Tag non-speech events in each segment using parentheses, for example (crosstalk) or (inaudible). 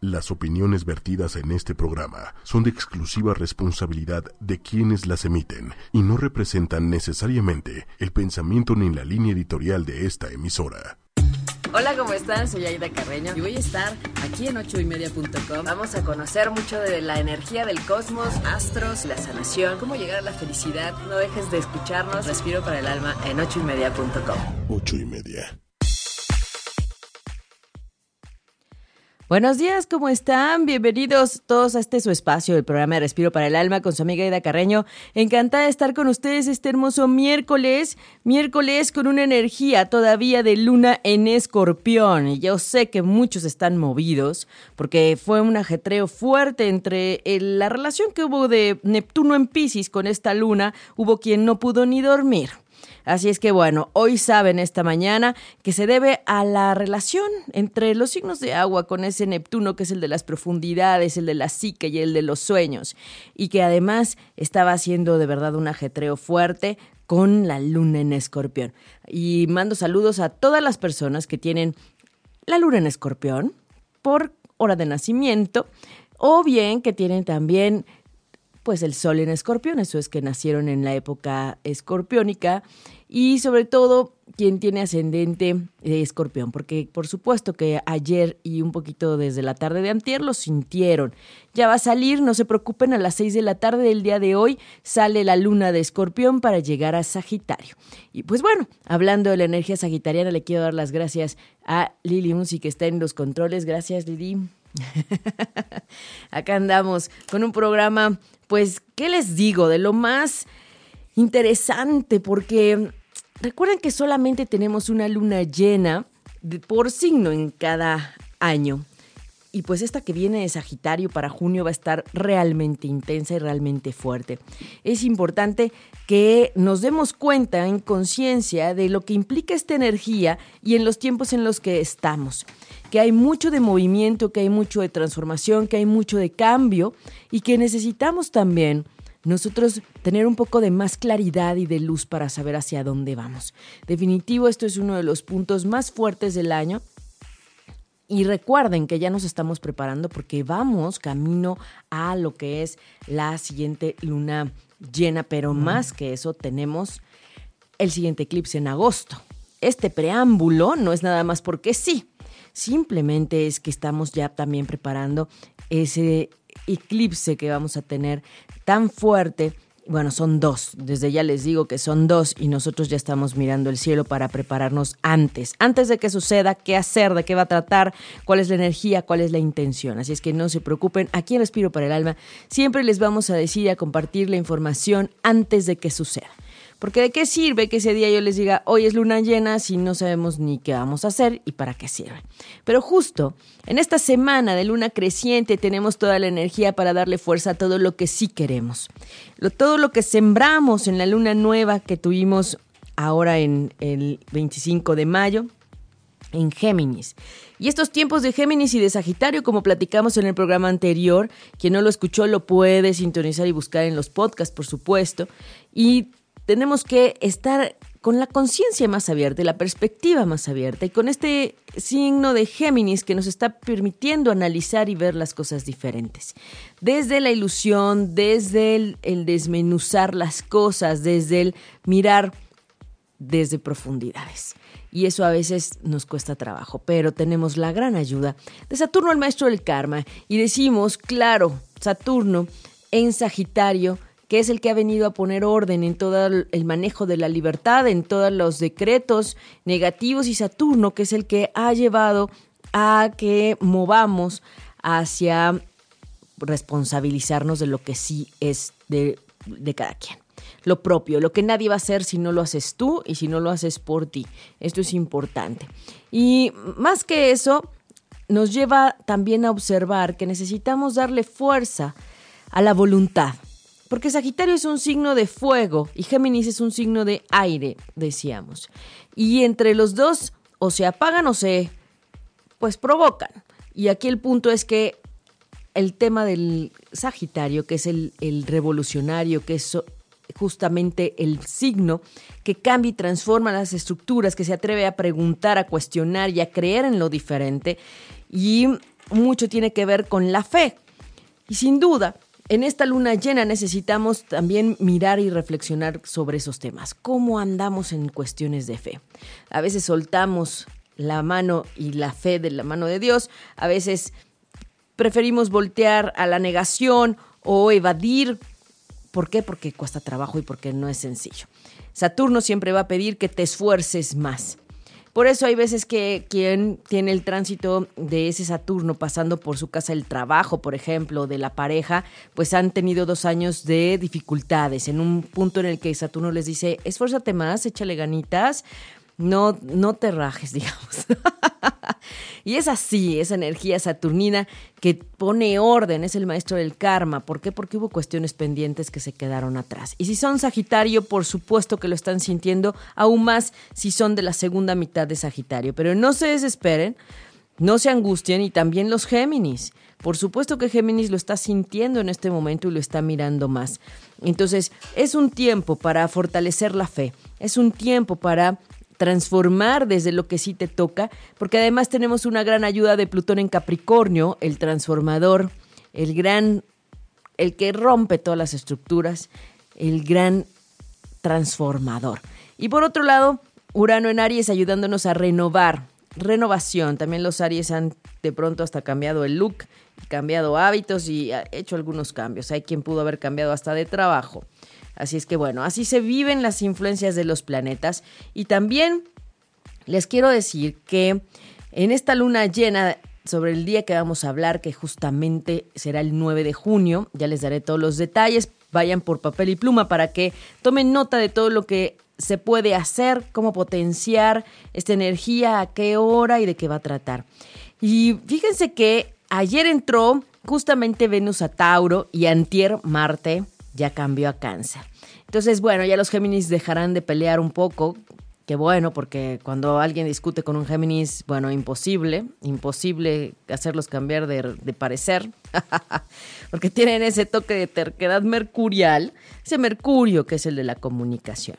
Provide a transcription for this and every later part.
Las opiniones vertidas en este programa son de exclusiva responsabilidad de quienes las emiten y no representan necesariamente el pensamiento ni la línea editorial de esta emisora. Hola, ¿cómo están? Soy Aida Carreño y voy a estar aquí en ochoymedia.com. Vamos a conocer mucho de la energía del cosmos, astros, la sanación, cómo llegar a la felicidad. No dejes de escucharnos. Respiro para el alma en ochoymedia.com. Ocho y media. Buenos días, ¿cómo están? Bienvenidos todos a este su espacio, el programa de Respiro para el Alma con su amiga Ida Carreño. Encantada de estar con ustedes este hermoso miércoles, miércoles con una energía todavía de luna en escorpión. Y yo sé que muchos están movidos porque fue un ajetreo fuerte entre la relación que hubo de Neptuno en Pisces con esta luna. Hubo quien no pudo ni dormir. Así es que bueno, hoy saben esta mañana que se debe a la relación entre los signos de agua con ese Neptuno que es el de las profundidades, el de la psique y el de los sueños, y que además estaba haciendo de verdad un ajetreo fuerte con la luna en escorpión. Y mando saludos a todas las personas que tienen la luna en escorpión por hora de nacimiento, o bien que tienen también pues el sol en escorpión, eso es que nacieron en la época escorpiónica y sobre todo quien tiene ascendente de escorpión, porque por supuesto que ayer y un poquito desde la tarde de antier lo sintieron. Ya va a salir, no se preocupen, a las 6 de la tarde del día de hoy sale la luna de escorpión para llegar a Sagitario. Y pues bueno, hablando de la energía sagitariana, le quiero dar las gracias a Lili Unzi que está en los controles. Gracias, Lili. (laughs) Acá andamos con un programa, pues, ¿qué les digo? De lo más interesante, porque recuerden que solamente tenemos una luna llena de- por signo en cada año. Y pues esta que viene de Sagitario para junio va a estar realmente intensa y realmente fuerte. Es importante que nos demos cuenta en conciencia de lo que implica esta energía y en los tiempos en los que estamos. Que hay mucho de movimiento, que hay mucho de transformación, que hay mucho de cambio y que necesitamos también nosotros tener un poco de más claridad y de luz para saber hacia dónde vamos. Definitivo, esto es uno de los puntos más fuertes del año y recuerden que ya nos estamos preparando porque vamos camino a lo que es la siguiente luna llena, pero más que eso tenemos el siguiente eclipse en agosto. Este preámbulo no es nada más porque sí, simplemente es que estamos ya también preparando ese eclipse que vamos a tener tan fuerte. Bueno, son dos, desde ya les digo que son dos y nosotros ya estamos mirando el cielo para prepararnos antes, antes de que suceda, qué hacer, de qué va a tratar, cuál es la energía, cuál es la intención. Así es que no se preocupen, aquí en Respiro para el Alma siempre les vamos a decir y a compartir la información antes de que suceda. Porque de qué sirve que ese día yo les diga, hoy es luna llena, si no sabemos ni qué vamos a hacer y para qué sirve. Pero justo en esta semana de luna creciente tenemos toda la energía para darle fuerza a todo lo que sí queremos. Todo lo que sembramos en la luna nueva que tuvimos ahora en el 25 de mayo, en Géminis. Y estos tiempos de Géminis y de Sagitario, como platicamos en el programa anterior, quien no lo escuchó lo puede sintonizar y buscar en los podcasts, por supuesto. Y tenemos que estar con la conciencia más abierta y la perspectiva más abierta y con este signo de Géminis que nos está permitiendo analizar y ver las cosas diferentes. Desde la ilusión, desde el, el desmenuzar las cosas, desde el mirar desde profundidades. Y eso a veces nos cuesta trabajo, pero tenemos la gran ayuda de Saturno, el maestro del karma. Y decimos, claro, Saturno en Sagitario, que es el que ha venido a poner orden en todo el manejo de la libertad, en todos los decretos negativos, y Saturno, que es el que ha llevado a que movamos hacia responsabilizarnos de lo que sí es de, de cada quien lo propio, lo que nadie va a hacer si no lo haces tú y si no lo haces por ti. Esto es importante. Y más que eso, nos lleva también a observar que necesitamos darle fuerza a la voluntad. Porque Sagitario es un signo de fuego y Géminis es un signo de aire, decíamos. Y entre los dos o se apagan o se pues provocan. Y aquí el punto es que el tema del Sagitario, que es el, el revolucionario, que es justamente el signo que cambia y transforma las estructuras, que se atreve a preguntar, a cuestionar y a creer en lo diferente. Y mucho tiene que ver con la fe. Y sin duda, en esta luna llena necesitamos también mirar y reflexionar sobre esos temas. ¿Cómo andamos en cuestiones de fe? A veces soltamos la mano y la fe de la mano de Dios, a veces preferimos voltear a la negación o evadir. ¿Por qué? Porque cuesta trabajo y porque no es sencillo. Saturno siempre va a pedir que te esfuerces más. Por eso hay veces que quien tiene el tránsito de ese Saturno pasando por su casa del trabajo, por ejemplo, de la pareja, pues han tenido dos años de dificultades. En un punto en el que Saturno les dice, esfuérzate más, échale ganitas, no, no te rajes, (laughs) digamos. (laughs) y es así, esa energía saturnina que pone orden, es el maestro del karma. ¿Por qué? Porque hubo cuestiones pendientes que se quedaron atrás. Y si son Sagitario, por supuesto que lo están sintiendo, aún más si son de la segunda mitad de Sagitario. Pero no se desesperen, no se angustien y también los Géminis. Por supuesto que Géminis lo está sintiendo en este momento y lo está mirando más. Entonces, es un tiempo para fortalecer la fe, es un tiempo para transformar desde lo que sí te toca, porque además tenemos una gran ayuda de Plutón en Capricornio, el transformador, el gran, el que rompe todas las estructuras, el gran transformador. Y por otro lado, Urano en Aries ayudándonos a renovar, renovación. También los Aries han de pronto hasta cambiado el look, cambiado hábitos y hecho algunos cambios. Hay quien pudo haber cambiado hasta de trabajo. Así es que bueno, así se viven las influencias de los planetas. Y también les quiero decir que en esta luna llena sobre el día que vamos a hablar, que justamente será el 9 de junio, ya les daré todos los detalles, vayan por papel y pluma para que tomen nota de todo lo que se puede hacer, cómo potenciar esta energía, a qué hora y de qué va a tratar. Y fíjense que ayer entró justamente Venus a Tauro y antier Marte ya cambió a cáncer. Entonces, bueno, ya los Géminis dejarán de pelear un poco. Qué bueno, porque cuando alguien discute con un Géminis, bueno, imposible, imposible hacerlos cambiar de, parecer, (laughs) porque tienen ese toque de terquedad mercurial, ese Mercurio que es el de la comunicación.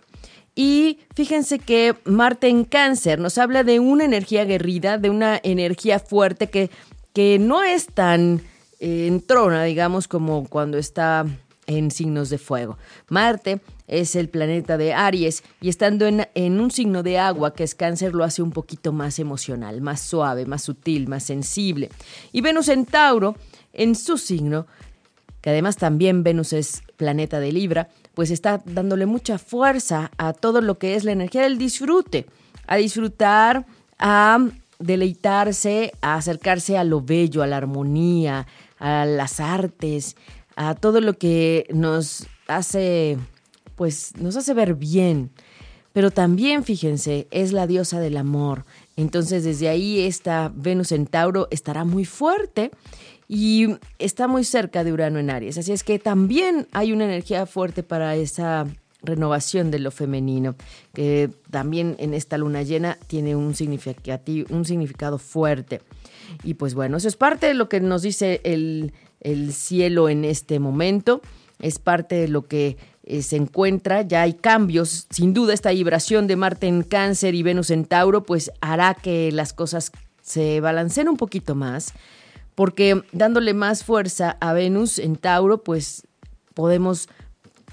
Y fíjense que Marte en cáncer nos habla de una energía aguerrida, de una energía fuerte que, que no es tan eh, en trona, digamos, como cuando está en signos de fuego. Marte es el planeta de Aries y estando en, un signo de agua que es cáncer lo hace un poquito más emocional, más suave, más sutil, más sensible. Y Venus en Tauro, en su signo, que además también Venus es planeta de Libra, pues está dándole mucha fuerza a todo lo que es la energía del disfrute, a disfrutar, a deleitarse, a acercarse a lo bello, a la armonía, a las artes, a todo lo que nos hace, pues nos hace ver bien. Pero también, fíjense, es la diosa del amor. Entonces, desde ahí esta Venus en Tauro estará muy fuerte y está muy cerca de Urano en Aries. Así es que también hay una energía fuerte para esa renovación de lo femenino, que también en esta luna llena tiene un, un significado fuerte. Y pues bueno, eso es parte de lo que nos dice el el cielo en este momento. Es parte de lo que eh, se encuentra. Ya hay cambios. Sin duda, esta vibración de Marte en Cáncer y Venus en Tauro, pues hará que las cosas se balanceen un poquito más. Porque dándole más fuerza a Venus en Tauro, pues podemos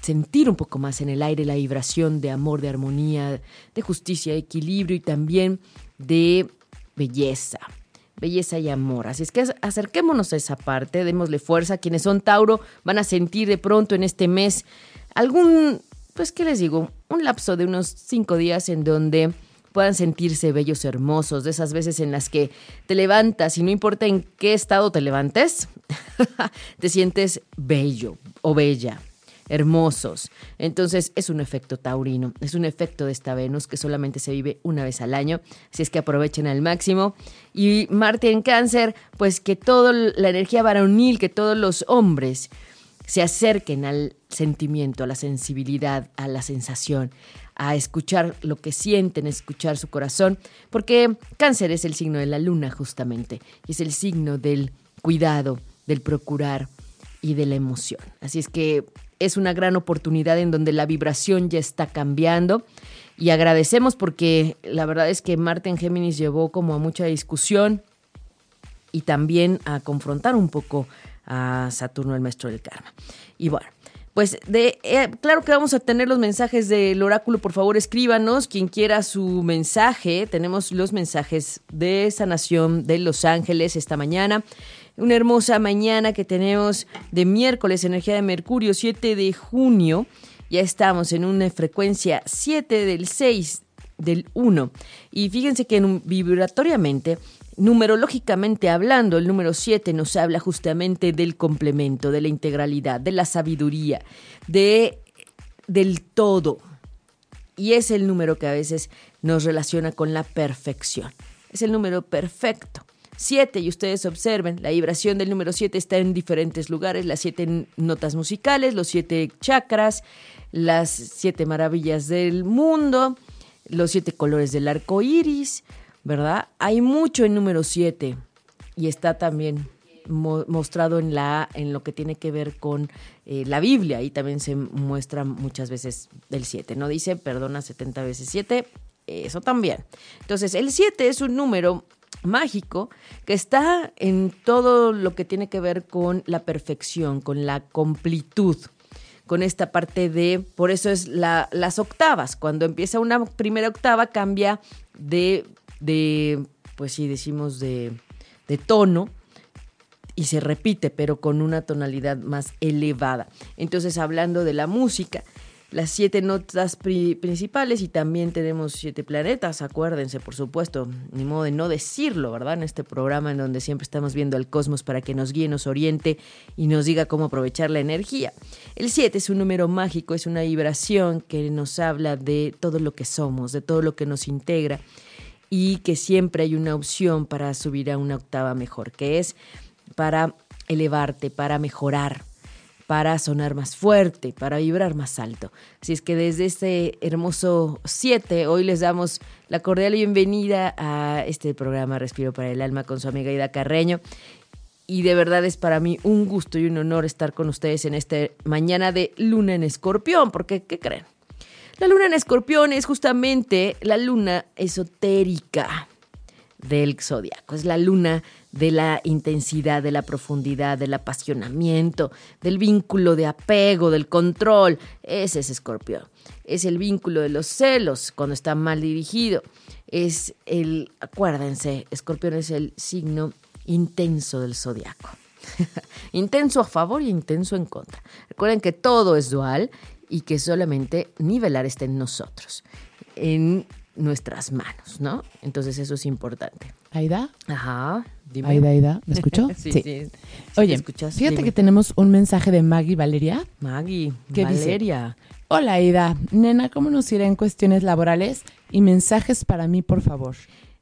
sentir un poco más en el aire la vibración de amor, de armonía, de justicia, de equilibrio y también de belleza belleza y amor. Así es que acerquémonos a esa parte, démosle fuerza. Quienes son Tauro van a sentir de pronto en este mes algún, pues, ¿qué les digo? Un lapso de unos cinco días en donde puedan sentirse bellos, hermosos, de esas veces en las que te levantas y no importa en qué estado te levantes, (laughs) te sientes bello o bella hermosos. Entonces es un efecto taurino, es un efecto de esta Venus que solamente se vive una vez al año, así es que aprovechen al máximo. Y Marte en cáncer, pues que toda la energía varonil, que todos los hombres se acerquen al sentimiento, a la sensibilidad, a la sensación, a escuchar lo que sienten, escuchar su corazón, porque cáncer es el signo de la luna justamente, y es el signo del cuidado, del procurar y de la emoción. Así es que es una gran oportunidad en donde la vibración ya está cambiando y agradecemos porque la verdad es que Marte en Géminis llevó como a mucha discusión y también a confrontar un poco a Saturno, el maestro del karma. Y bueno, pues de eh, claro que vamos a tener los mensajes del oráculo, por favor escríbanos quien quiera su mensaje. Tenemos los mensajes de sanación de Los Ángeles esta mañana. Una hermosa mañana que tenemos de miércoles, energía de Mercurio, 7 de junio. Ya estamos en una frecuencia 7 del 6 del 1. Y fíjense que vibratoriamente Numerológicamente hablando, el número 7 nos habla justamente del complemento, de la integralidad, de la sabiduría, de del todo. Y es el número que a veces nos relaciona con la perfección. Es el número perfecto. 7, y ustedes observen, la vibración del número 7 está en diferentes lugares, las siete notas musicales, los siete chakras, las siete maravillas del mundo, los siete colores del arco iris, ¿verdad? Hay mucho en número 7 y está también mostrado en la en lo que tiene que ver con eh, la Biblia y también se muestra muchas veces el 7, no dice perdona 70 veces 7, eso también. Entonces, el 7 es un número mágico que está en todo lo que tiene que ver con la perfección, con la completud, con esta parte de, por eso es la, las octavas, cuando empieza una primera octava cambia de de, pues sí, decimos de, de tono, y se repite, pero con una tonalidad más elevada. Entonces, hablando de la música, las siete notas principales y también tenemos siete planetas, acuérdense, por supuesto, ni modo de no decirlo, ¿verdad? En este programa en donde siempre estamos viendo al cosmos para que nos guíe, nos oriente y nos diga cómo aprovechar la energía. El siete es un número mágico, es una vibración que nos habla de todo lo que somos, de todo lo que nos integra y que siempre hay una opción para subir a una octava mejor, que es para elevarte, para mejorar, para sonar más fuerte, para vibrar más alto. Así es que desde este hermoso 7, hoy les damos la cordial bienvenida a este programa Respiro para el Alma con su amiga Ida Carreño. Y de verdad es para mí un gusto y un honor estar con ustedes en esta mañana de luna en escorpión, porque ¿qué creen? La luna en escorpión es justamente la luna esotérica del zodiaco. Es la luna de la intensidad, de la profundidad, del apasionamiento, del vínculo de apego, del control. Ese es escorpión. Es el vínculo de los celos cuando está mal dirigido. Es el, acuérdense, escorpión es el signo intenso del zodiaco. (laughs) intenso a favor y intenso en contra. Recuerden que todo es dual y que solamente nivelar está en nosotros, en nuestras manos, ¿no? Entonces eso es importante. ¿Aida? Ajá. Dime. Aida, Aida, ¿me escuchó? (laughs) sí, sí. Oye, fíjate que tenemos un mensaje de Maggie Valeria. Maggie, ¿Qué Valeria. Hola, Aida. Nena, ¿cómo nos irá en cuestiones laborales? Y mensajes para mí, por favor.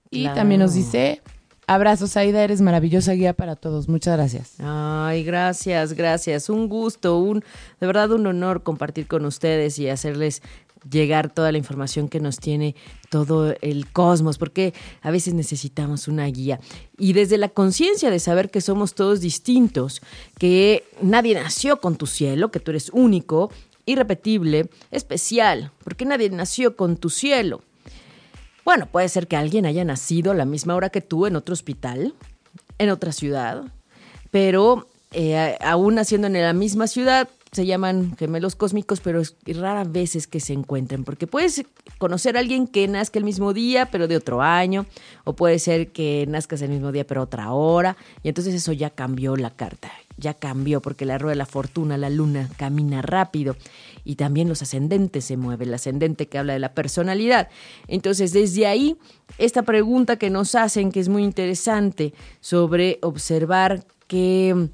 Y también nos dice, Abrazos, Aida, eres maravillosa guía para todos. Muchas gracias. Ay, gracias, gracias. Un gusto, un de verdad un honor compartir con ustedes y hacerles llegar toda la información que nos tiene todo el cosmos, porque a veces necesitamos una guía. Y desde la conciencia de saber que somos todos distintos, que nadie nació con tu cielo, que tú eres único, irrepetible, especial, porque nadie nació con tu cielo. Bueno, puede ser que alguien haya nacido a la misma hora que tú en otro hospital, en otra ciudad, pero eh, aún naciendo en la misma ciudad, se llaman gemelos cósmicos, pero es rara veces que se encuentren, porque puedes conocer a alguien que nazca el mismo día, pero de otro año, o puede ser que nazcas el mismo día, pero otra hora, y entonces eso ya cambió la carta, ya cambió, porque la rueda de la fortuna, la luna, camina rápido, y también los ascendentes se mueven, el ascendente que habla de la personalidad. Entonces, desde ahí, esta pregunta que nos hacen, que es muy interesante, sobre observar qué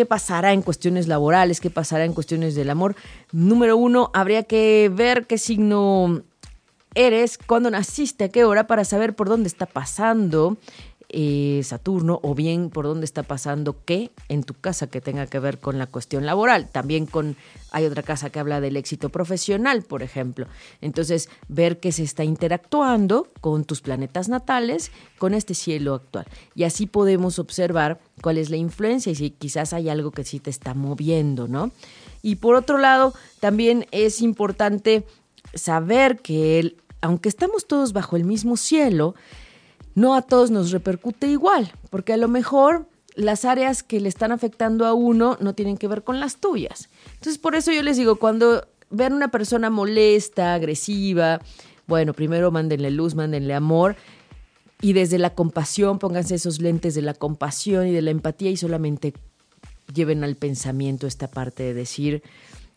qué pasará en cuestiones laborales, qué pasará en cuestiones del amor. Número uno, habría que ver qué signo eres, cuándo naciste, a qué hora, para saber por dónde está pasando eh, Saturno o bien por dónde está pasando qué en tu casa que tenga que ver con la cuestión laboral. También con hay otra casa que habla del éxito profesional, por ejemplo. Entonces, ver que se está interactuando con tus planetas natales, con este cielo actual. Y así podemos observar cuál es la influencia y si quizás hay algo que sí te está moviendo, ¿no? Y por otro lado, también es importante saber que aunque estamos todos bajo el mismo cielo, no a todos nos repercute igual, porque a lo mejor las áreas que le están afectando a uno no tienen que ver con las tuyas. Entonces, por eso yo les digo, cuando vean una persona molesta, agresiva, bueno, primero mándenle luz, mándenle amor y desde la compasión, pónganse esos lentes de la compasión y de la empatía y solamente lleven al pensamiento esta parte de decir,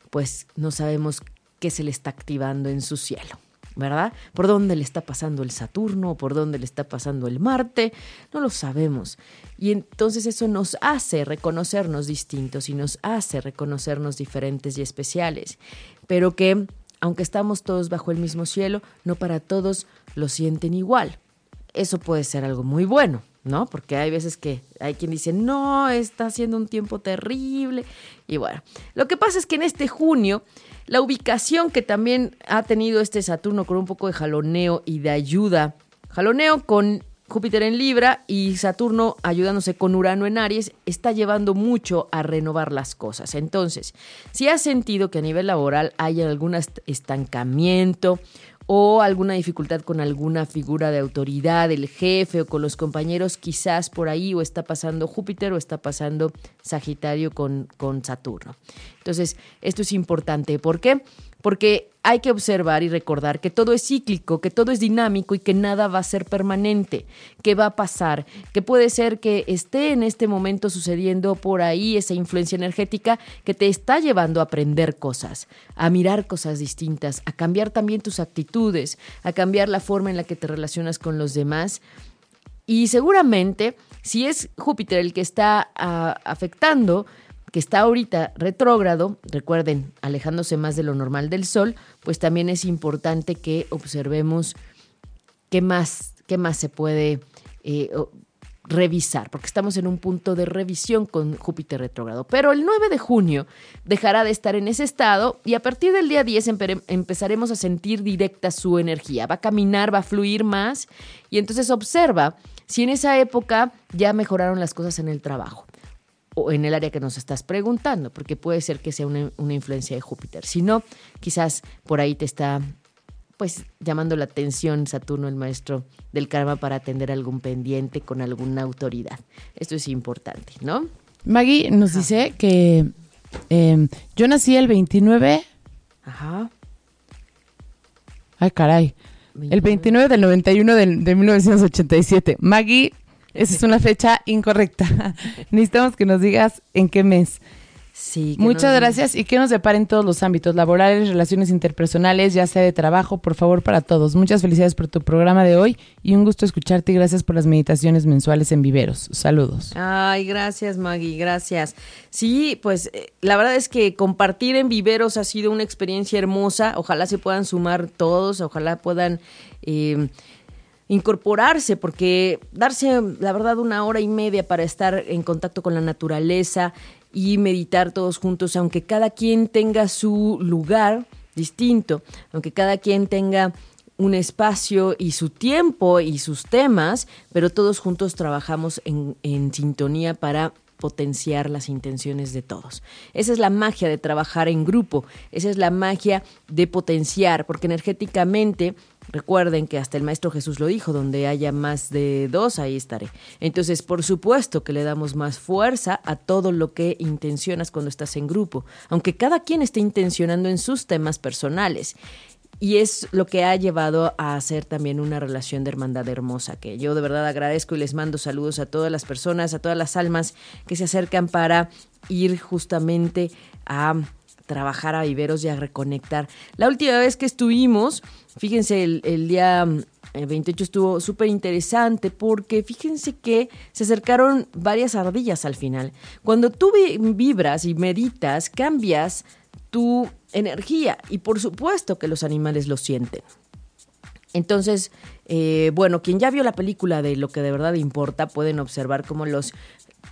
pues no sabemos qué se le está activando en su cielo. ¿Verdad? ¿Por dónde le está pasando el Saturno? ¿Por dónde le está pasando el Marte? No lo sabemos. Y entonces eso nos hace reconocernos distintos y nos hace reconocernos diferentes y especiales. Pero que, aunque estamos todos bajo el mismo cielo, no para todos lo sienten igual. Eso puede ser algo muy bueno, ¿no? Porque hay veces que hay quien dice, no, está haciendo un tiempo terrible. Y bueno, lo que pasa es que en este junio la ubicación que también ha tenido este Saturno con un poco de jaloneo y de ayuda, jaloneo con Júpiter en Libra y Saturno ayudándose con Urano en Aries, está llevando mucho a renovar las cosas. Entonces, si has sentido que a nivel laboral hay algún estancamiento o alguna dificultad con alguna figura de autoridad, el jefe o con los compañeros, quizás por ahí o está pasando Júpiter o está pasando Sagitario con, con Saturno. Entonces, esto es importante. ¿Por qué? Porque hay que observar y recordar que todo es cíclico, que todo es dinámico y que nada va a ser permanente, que va a pasar, que puede ser que esté en este momento sucediendo por ahí esa influencia energética que te está llevando a aprender cosas, a mirar cosas distintas, a cambiar también tus actitudes, a cambiar la forma en la que te relacionas con los demás. Y seguramente, si es Júpiter el que está ah, afectando, que está ahorita retrógrado, recuerden, alejándose más de lo normal del Sol, pues también es importante que observemos qué más, qué más se puede eh, revisar, porque estamos en un punto de revisión con Júpiter retrógrado. Pero el 9 de junio dejará de estar en ese estado y a partir del día 10 empezaremos a sentir directa su energía. Va a caminar, va a fluir más y entonces observa si en esa época ya mejoraron las cosas en el trabajo o en el área que nos estás preguntando, porque puede ser que sea una, influencia de Júpiter. Si no, quizás por ahí te está pues llamando la atención Saturno, el maestro del karma, para atender algún pendiente con alguna autoridad. Esto es importante, ¿no? Maggie nos dice que em, yo nací el 29. Ajá. Ay, caray. El 29 del 91 del, de 1987. Maggie esa es una fecha incorrecta. (laughs) Necesitamos que nos digas en qué mes. Sí. Muchas gracias y que nos depara en todos los ámbitos laborales, relaciones interpersonales, ya sea de trabajo, por favor, para todos. Muchas felicidades por tu programa de hoy y un gusto escucharte y gracias por las meditaciones mensuales en Viveros. Saludos. Ay, gracias Maggie, gracias. Sí, pues eh, la verdad es que compartir en Viveros ha sido una experiencia hermosa. Ojalá se puedan sumar todos, ojalá puedan... Eh, incorporarse, porque darse, la verdad, una hora y media para estar en contacto con la naturaleza y meditar todos juntos, aunque cada quien tenga su lugar distinto, aunque cada quien tenga un espacio y su tiempo y sus temas, pero todos juntos trabajamos en, en sintonía para potenciar las intenciones de todos. Esa es la magia de trabajar en grupo, esa es la magia de potenciar, porque energéticamente Recuerden que hasta el Maestro Jesús lo dijo, donde haya más de dos, ahí estaré. Entonces, por supuesto que le damos más fuerza a todo lo que intencionas cuando estás en grupo, aunque cada quien esté intencionando en sus temas personales. Y es lo que ha llevado a hacer también una relación de hermandad hermosa, que yo de verdad agradezco y les mando saludos a todas las personas, a todas las almas que se acercan para ir justamente a trabajar a viveros y a reconectar. La última vez que estuvimos, fíjense, el, día 28 eh, estuvo súper interesante porque fíjense que se acercaron varias ardillas al final. Cuando tú vibras y meditas, cambias tu energía y por supuesto que los animales lo sienten. Entonces, eh, bueno, quien ya vio la película de lo que de verdad importa, pueden observar cómo los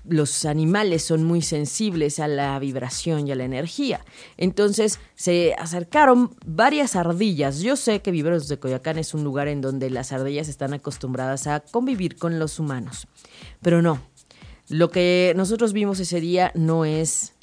los animales son muy sensibles a la vibración y a la energía. Entonces se acercaron varias ardillas. Yo sé que Viveros de Coyoacán es un lugar en donde las ardillas están acostumbradas a convivir con los humanos. Pero no, lo que nosotros vimos ese día no es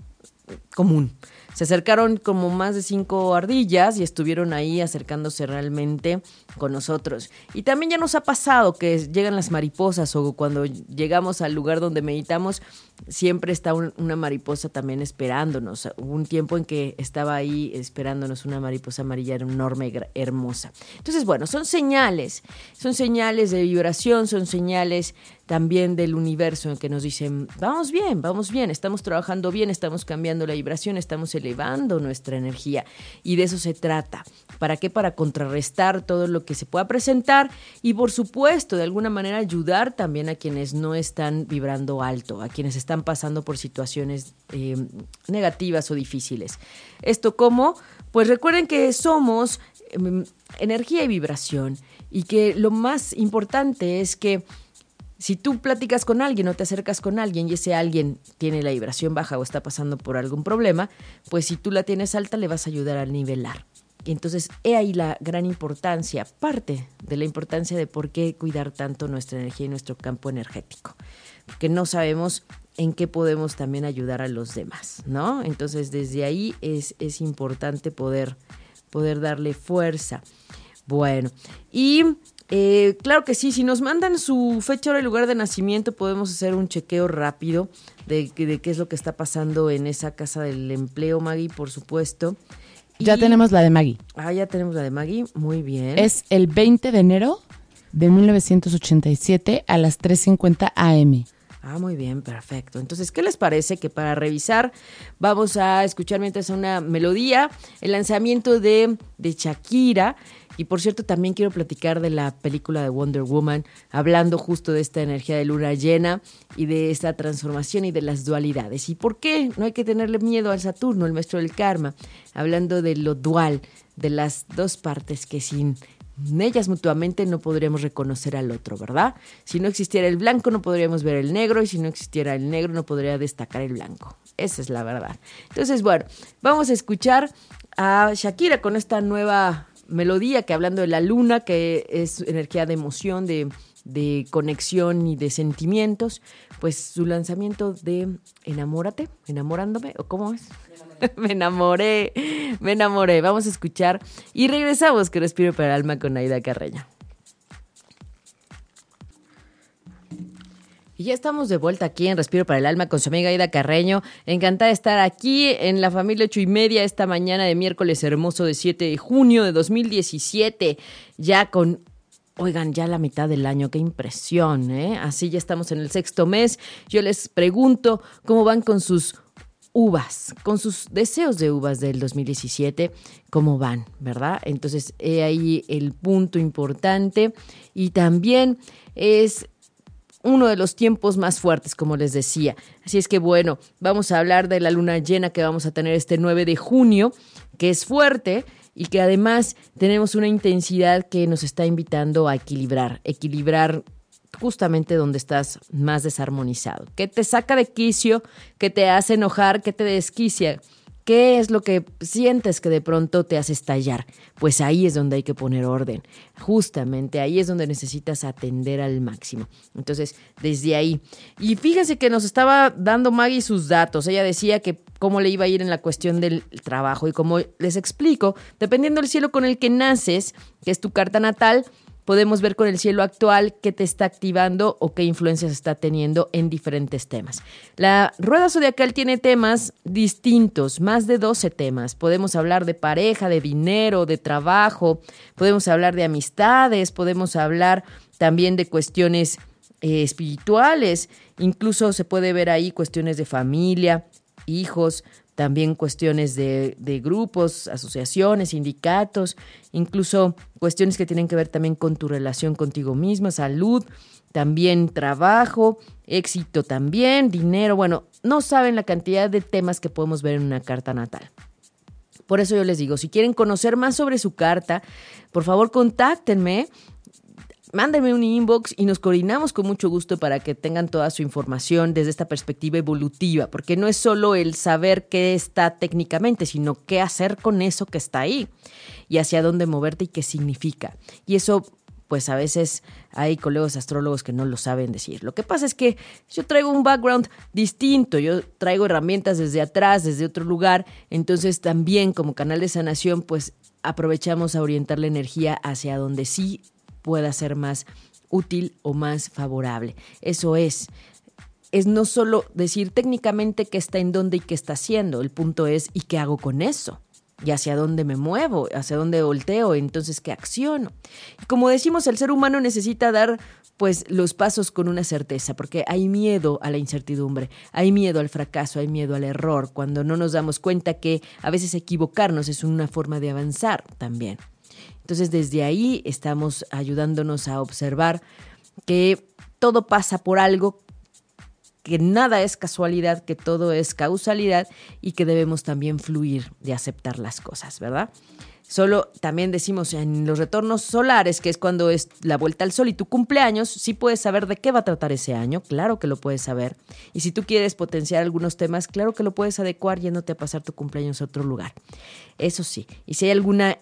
común. Se acercaron como más de cinco ardillas y estuvieron ahí acercándose realmente con nosotros. Y también ya nos ha pasado que llegan las mariposas o cuando llegamos al lugar donde meditamos, siempre está una mariposa también esperándonos. Hubo un tiempo en que estaba ahí esperándonos una mariposa amarilla enorme, hermosa. Entonces, bueno, son señales, son señales de vibración, son señales también del universo en que nos dicen, vamos bien, vamos bien, estamos trabajando bien, estamos cambiando la vibración, estamos elevando nuestra energía. Y de eso se trata. ¿Para qué? Para contrarrestar todo lo que se pueda presentar y por supuesto, de alguna manera ayudar también a quienes no están vibrando alto, a quienes están pasando por situaciones eh, negativas o difíciles. ¿Esto cómo? Pues recuerden que somos em, energía y vibración y que lo más importante es que si tú platicas con alguien o te acercas con alguien y ese alguien tiene la vibración baja o está pasando por algún problema, pues si tú la tienes alta le vas a ayudar a nivelar. Entonces he ahí la gran importancia, parte de la importancia de por qué cuidar tanto nuestra energía y nuestro campo energético. Porque no sabemos en qué podemos también ayudar a los demás, ¿no? Entonces desde ahí es, es importante poder, poder darle fuerza. Bueno, y eh, claro que sí, si nos mandan su fecha, hora y lugar de nacimiento, podemos hacer un chequeo rápido de, de qué es lo que está pasando en esa casa del empleo, Maggie, por supuesto. ya tenemos la de Maggie. Ah, ya tenemos la de Maggie, muy bien. Es el 20 de enero de 1987 a las 3.50 am. Ah, muy bien, perfecto. Entonces, ¿qué les parece que para revisar vamos a escuchar mientras una melodía, el lanzamiento de, de Shakira? Y por cierto, también quiero platicar de la película de Wonder Woman, hablando justo de esta energía de luna llena y de esta transformación y de las dualidades. ¿Y por qué no hay que tenerle miedo al Saturno, el maestro del karma? Hablando de lo dual, de las dos partes que sin ellas mutuamente no podríamos reconocer al otro, ¿verdad? Si no existiera el blanco no podríamos ver el negro y si no existiera el negro no podría destacar el blanco. Esa es la verdad. Entonces, bueno, vamos a escuchar a Shakira con esta nueva melodía que hablando de la luna, que es energía de emoción, de, de conexión y de sentimientos, pues su lanzamiento de Enamórate, enamorándome, o cómo es? (laughs) me enamoré, me enamoré. Vamos a escuchar y regresamos que respiro para el alma con Aida Carreño. Y ya estamos de vuelta aquí en Respiro para el Alma con su amiga Aida Carreño. Encantada de estar aquí en la familia ocho y media esta mañana de miércoles hermoso de 7 de junio de 2017. Ya con Oigan, ya la mitad del año, qué impresión, ¿eh? Así ya estamos en el sexto mes. Yo les pregunto cómo van con sus uvas, con sus deseos de uvas del 2017, cómo van, ¿verdad? Entonces, he ahí el punto importante y también es uno de los tiempos más fuertes, como les decía. Así es que bueno, vamos a hablar de la luna llena que vamos a tener este 9 de junio, que es fuerte y que además tenemos una intensidad que nos está invitando a equilibrar, equilibrar justamente donde estás más desarmonizado, que te saca de quicio, que te hace enojar, que te desquicia ¿Qué es lo que sientes que de pronto te hace estallar? Pues ahí es donde hay que poner orden. Justamente ahí es donde necesitas atender al máximo. Entonces, desde ahí. Y fíjense que nos estaba dando Maggie sus datos. Ella decía que cómo le iba a ir en la cuestión del trabajo. Y como les explico, dependiendo del cielo con el que naces, que es tu carta natal, podemos ver con el cielo actual qué te está activando o qué influencias está teniendo en diferentes temas. La rueda zodiacal tiene temas distintos, más de 12 temas. Podemos hablar de pareja, de dinero, de trabajo, podemos hablar de amistades, podemos hablar también de cuestiones eh, espirituales, incluso se puede ver ahí cuestiones de familia, hijos, también cuestiones de, grupos, asociaciones, sindicatos, incluso cuestiones que tienen que ver también con tu relación contigo misma, salud, también trabajo, éxito también, dinero, bueno, no saben la cantidad de temas que podemos ver en una carta natal. Por eso yo les digo, si quieren conocer más sobre su carta, por favor contáctenme mándenme un inbox y nos coordinamos con mucho gusto para que tengan toda su información desde esta perspectiva evolutiva, porque no es solo el saber qué está técnicamente, sino qué hacer con eso que está ahí y hacia dónde moverte y qué significa. Y eso pues a veces hay colegas astrólogos que no lo saben decir. Lo que pasa es que yo traigo un background distinto, yo traigo herramientas desde atrás, desde otro lugar, entonces también como canal de sanación, pues aprovechamos a orientar la energía hacia donde sí pueda ser más útil o más favorable. Eso es. Es no solo decir técnicamente qué está en dónde y qué está haciendo, el punto es ¿y qué hago con eso? y hacia dónde me muevo, hacia dónde volteo, entonces qué acciono. Y como decimos, el ser humano necesita dar pues los pasos con una certeza, porque hay miedo a la incertidumbre, hay miedo al fracaso, hay miedo al error, cuando no nos damos cuenta que a veces equivocarnos es una forma de avanzar también. Entonces desde ahí estamos ayudándonos a observar que todo pasa por algo que nada es casualidad, que todo es causalidad y que debemos también fluir de aceptar las cosas, ¿verdad? Solo también decimos en los retornos solares, que es cuando es la vuelta al sol y tu cumpleaños, sí puedes saber de qué va a tratar ese año, claro que lo puedes saber. Y si tú quieres potenciar algunos temas, claro que lo puedes adecuar yéndote a pasar tu cumpleaños a otro lugar. Eso sí, y si hay alguna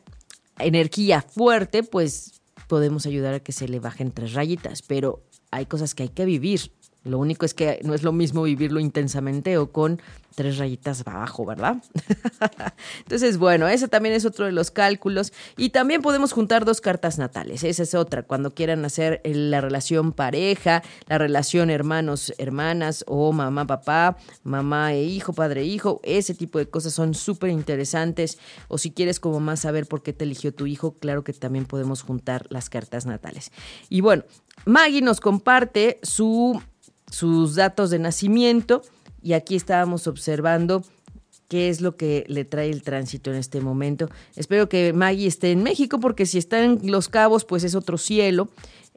energía fuerte, pues podemos ayudar a que se le bajen tres rayitas, pero hay cosas que hay que vivir lo único es que no es lo mismo vivirlo intensamente o con tres rayitas abajo, ¿verdad? (laughs) Entonces, bueno, ese también es otro de los cálculos. Y también podemos juntar dos cartas natales. Esa es otra, cuando quieran hacer la relación pareja, la relación hermanos, hermanas o mamá, papá, mamá e hijo, padre e hijo. Ese tipo de cosas son súper interesantes. O si quieres como más saber por qué te eligió tu hijo, claro que también podemos juntar las cartas natales. Y bueno, Maggie nos comparte su sus datos de nacimiento y aquí estábamos observando qué es lo que le trae el tránsito en este momento. Espero que Maggie esté en México porque si está en Los Cabos pues es otro cielo.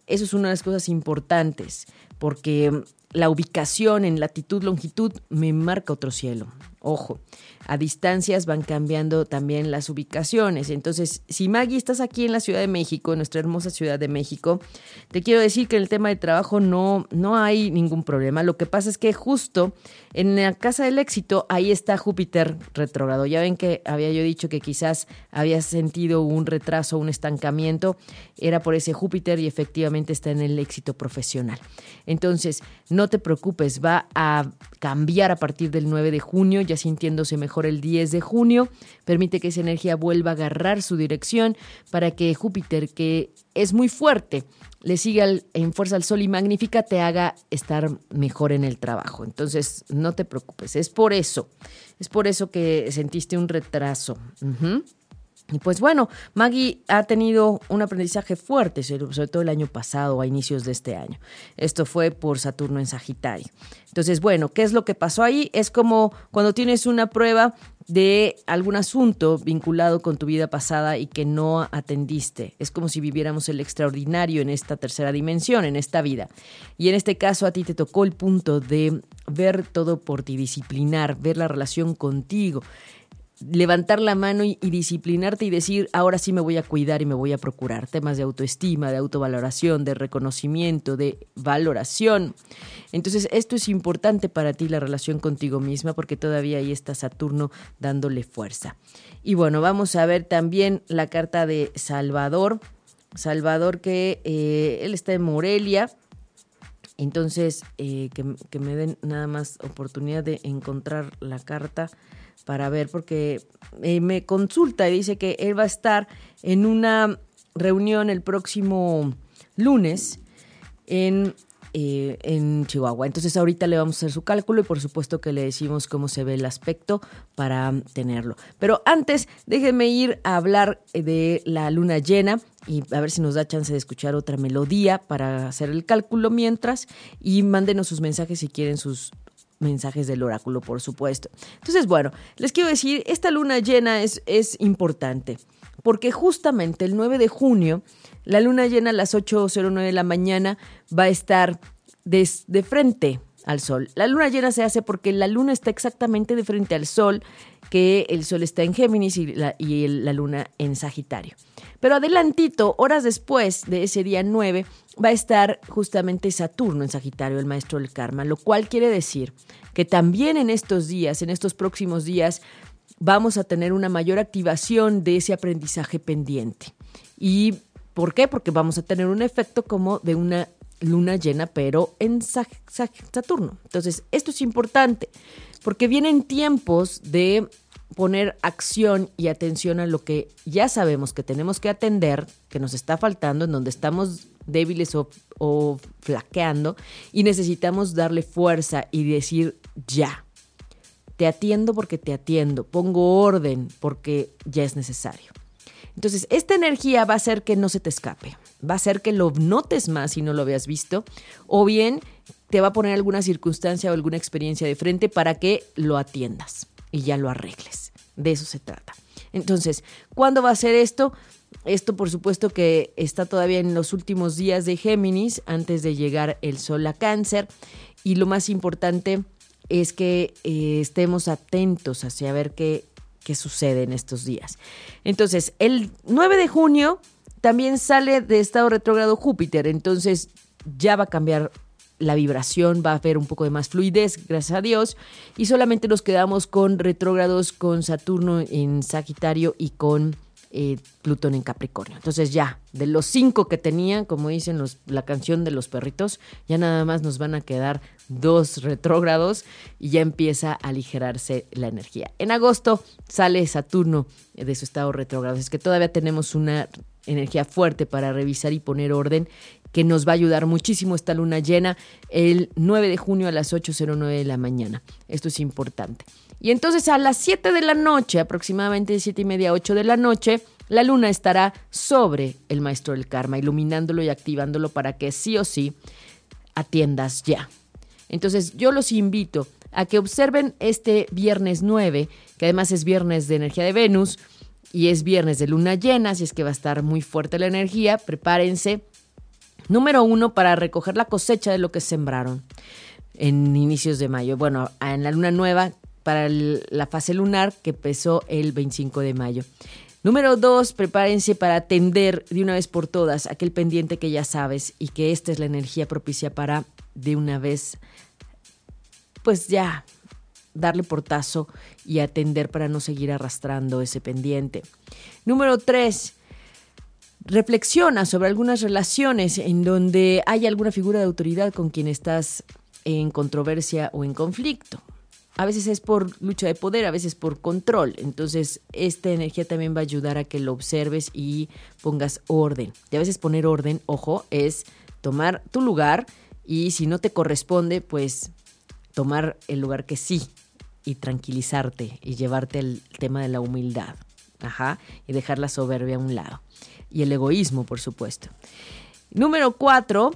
Eso es una de las cosas importantes porque la ubicación en latitud, longitud me marca otro cielo. Ojo, a distancias van cambiando también las ubicaciones. Entonces, si Maggie estás aquí en la Ciudad de México, en nuestra hermosa Ciudad de México, te quiero decir que en el tema de trabajo no, no hay ningún problema. Lo que pasa es que justo en la Casa del Éxito, ahí está Júpiter retrógrado. Ya ven que había yo dicho que quizás había sentido un retraso, un estancamiento. Era por ese Júpiter y efectivamente está en el éxito profesional. Entonces, no te preocupes, va a cambiar a partir del 9 de junio, ya sintiéndose mejor el 10 de junio. Permite que esa energía vuelva a agarrar su dirección para que Júpiter, que es muy fuerte, le siga en fuerza al sol y magnífica, te haga estar mejor en el trabajo. Entonces, no te preocupes, es por eso, es por eso que sentiste un retraso. Pues bueno, Maggie ha tenido un aprendizaje fuerte, sobre todo el año pasado, a inicios de este año. Esto fue por Saturno en Sagitario. Entonces, bueno, ¿qué es lo que pasó ahí? Es como cuando tienes una prueba de algún asunto vinculado con tu vida pasada y que no atendiste. Es como si viviéramos el extraordinario en esta tercera dimensión, en esta vida. Y en este caso a ti te tocó el punto de ver todo por ti, disciplinar, ver la relación contigo levantar la mano y, disciplinarte y decir, ahora sí me voy a cuidar y me voy a procurar. Temas de autoestima, de autovaloración, de reconocimiento, de valoración. Entonces, esto es importante para ti, la relación contigo misma, porque todavía ahí está Saturno dándole fuerza. Y bueno, vamos a ver también la carta de Salvador. Salvador que eh, él está en Morelia. Entonces, eh, que, que me den nada más oportunidad de encontrar la carta para ver, porque eh, me consulta y dice que él va a estar en una reunión el próximo lunes en, eh, en Chihuahua. Entonces ahorita le vamos a hacer su cálculo y por supuesto que le decimos cómo se ve el aspecto para tenerlo. Pero antes, déjenme ir a hablar de la luna llena y a ver si nos da chance de escuchar otra melodía para hacer el cálculo mientras y mándenos sus mensajes si quieren sus mensajes del oráculo, por supuesto. Entonces, bueno, les quiero decir, esta luna llena es, es importante, porque justamente el 9 de junio, la luna llena a las 8.09 de la mañana va a estar de frente al sol. La luna llena se hace porque la luna está exactamente de frente al sol, que el sol está en Géminis y la, luna en Sagitario. Pero adelantito, horas después de ese día 9, va a estar justamente Saturno en Sagitario, el maestro del karma, lo cual quiere decir que también en estos días, en estos próximos días, vamos a tener una mayor activación de ese aprendizaje pendiente. Y ¿Por qué? Porque vamos a tener un efecto como de una luna llena, pero en Saturno. Entonces, esto es importante, porque vienen tiempos de poner acción y atención a lo que ya sabemos que tenemos que atender, que nos está faltando, en donde estamos débiles o, o flaqueando, y necesitamos darle fuerza y decir ya. Te atiendo porque te atiendo, pongo orden porque ya es necesario. Entonces, esta energía va a hacer que no se te escape, va a hacer que lo notes más si no lo habías visto, o bien te va a poner alguna circunstancia o alguna experiencia de frente para que lo atiendas y ya lo arregles. De eso se trata. Entonces, ¿cuándo va a ser esto? Esto, por supuesto, que está todavía en los últimos días de Géminis, antes de llegar el Sol a Cáncer. Y lo más importante es que eh, estemos atentos hacia ver qué qué sucede en estos días. Entonces, el 9 de junio también sale de estado retrógrado Júpiter, entonces ya va a cambiar la vibración, va a haber un poco de más fluidez, gracias a Dios, y solamente nos quedamos con retrógrados con Saturno en Sagitario y con eh, Plutón en Capricornio. Entonces ya, de los cinco que tenían, como dicen la canción de los perritos, ya nada más nos van a quedar dos retrógrados y ya empieza a aligerarse la energía. En agosto sale Saturno de su estado retrógrado, es que todavía tenemos una energía fuerte para revisar y poner orden que nos va a ayudar muchísimo esta luna llena el 9 de junio a las 8.09 de la mañana. Esto es importante. Y entonces a las 7 de la noche, aproximadamente 7 y media, 8 de la noche, la luna estará sobre el maestro del karma, iluminándolo y activándolo para que sí o sí atiendas ya. Entonces yo los invito a que observen este viernes 9, que además es viernes de energía de Venus y es viernes de luna llena, así es que va a estar muy fuerte la energía, prepárense. Número uno, para recoger la cosecha de lo que sembraron en inicios de mayo. Bueno, en la luna nueva para la fase lunar que empezó el 25 de mayo. Número dos, prepárense para atender de una vez por todas aquel pendiente que ya sabes y que esta es la energía propicia para de una vez, pues ya, darle portazo y atender para no seguir arrastrando ese pendiente. Número tres, reflexiona sobre algunas relaciones en donde hay alguna figura de autoridad con quien estás en controversia o en conflicto. A veces es por lucha de poder, a veces por control. Entonces, esta energía también va a ayudar a que lo observes y pongas orden. Y a veces poner orden, ojo, es tomar tu lugar y si no te corresponde, pues tomar el lugar que sí y tranquilizarte y llevarte el tema de la humildad. Ajá, y dejar la soberbia a un lado. Y el egoísmo, por supuesto. Número cuatro,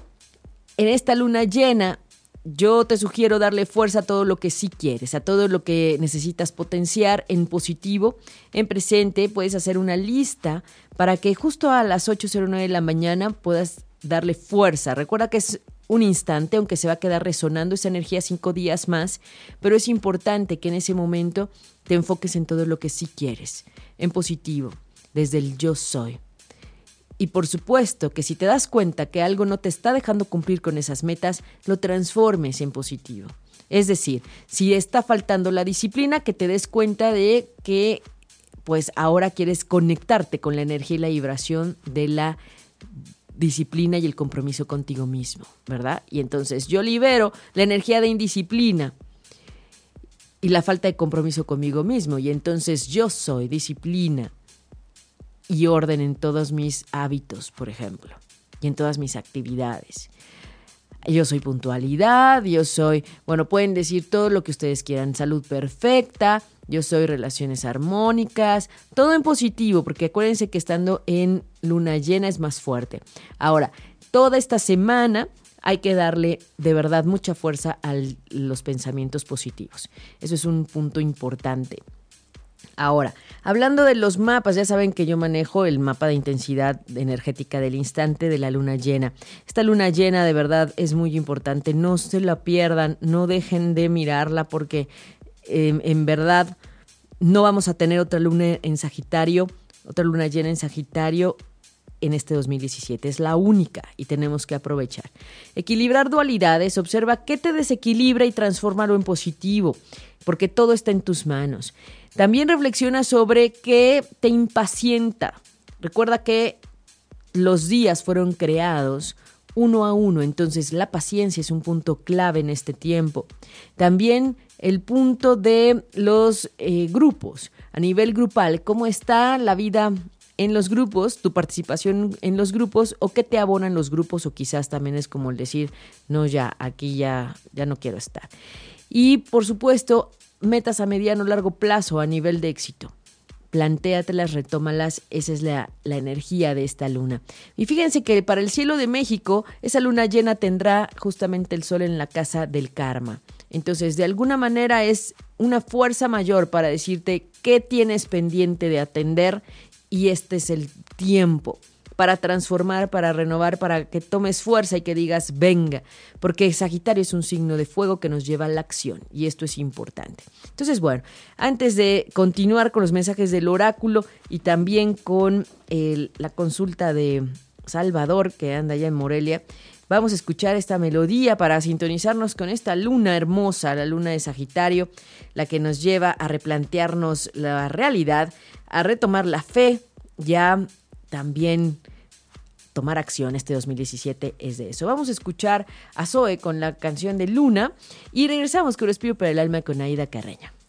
en esta luna llena yo te sugiero darle fuerza a todo lo que sí quieres, a todo lo que necesitas potenciar en positivo, en presente. Puedes hacer una lista para que justo a las 8.09 de la mañana puedas darle fuerza. Recuerda que es un instante, aunque se va a quedar resonando esa energía cinco días más, pero es importante que en ese momento te enfoques en todo lo que sí quieres, en positivo, desde el yo soy. Y por supuesto que si te das cuenta que algo no te está dejando cumplir con esas metas, lo transformes en positivo. Es decir, si está faltando la disciplina, que te des cuenta de que pues ahora quieres conectarte con la energía y la vibración de la disciplina y el compromiso contigo mismo, ¿verdad? Y entonces yo libero la energía de indisciplina y la falta de compromiso conmigo mismo y entonces yo soy disciplina, y orden en todos mis hábitos, por ejemplo, y en todas mis actividades. Yo soy puntualidad, yo soy, bueno, pueden decir todo lo que ustedes quieran, salud perfecta, yo soy relaciones armónicas, todo en positivo, porque acuérdense que estando en luna llena es más fuerte. Ahora, toda esta semana hay que darle de verdad mucha fuerza a los pensamientos positivos. Eso es un punto importante. Ahora, hablando de los mapas, ya saben que yo manejo el mapa de intensidad energética del instante de la luna llena. Esta luna llena de verdad es muy importante, no se la pierdan, no dejen de mirarla porque en verdad no vamos a tener otra luna en Sagitario, otra luna llena en Sagitario en este 2017. Es la única y tenemos que aprovechar. Equilibrar dualidades, observa qué te desequilibra y transfórmalo en positivo, porque todo está en tus manos. También reflexiona sobre qué te impacienta. Recuerda que los días fueron creados uno a uno, entonces la paciencia es un punto clave en este tiempo. También el punto de los eh, grupos, a nivel grupal, cómo está la vida en los grupos, tu participación en los grupos o qué te abonan los grupos o quizás también es como el decir, no, ya, aquí ya, ya no quiero estar. Y por supuesto, metas a mediano largo plazo a nivel de éxito plantéatelas, retómalas, esa es la, la, energía de esta luna. Y fíjense que para el cielo de México, esa luna llena tendrá justamente el sol en la casa del karma. Entonces, de alguna manera es una fuerza mayor para decirte qué tienes pendiente de atender y este es el tiempo para transformar, para renovar, para que tomes fuerza y que digas, venga, porque Sagitario es un signo de fuego que nos lleva a la acción y esto es importante. Entonces, bueno, antes de continuar con los mensajes del oráculo y también con la consulta de Salvador, que anda allá en Morelia, vamos a escuchar esta melodía para sintonizarnos con esta luna hermosa, la luna de Sagitario, la que nos lleva a replantearnos la realidad, a retomar la fe, ya también tomar acción este 2017 es de eso. Vamos a escuchar a Zoe con la canción de Luna y regresamos con Respiro para el Alma con Aida Carreño.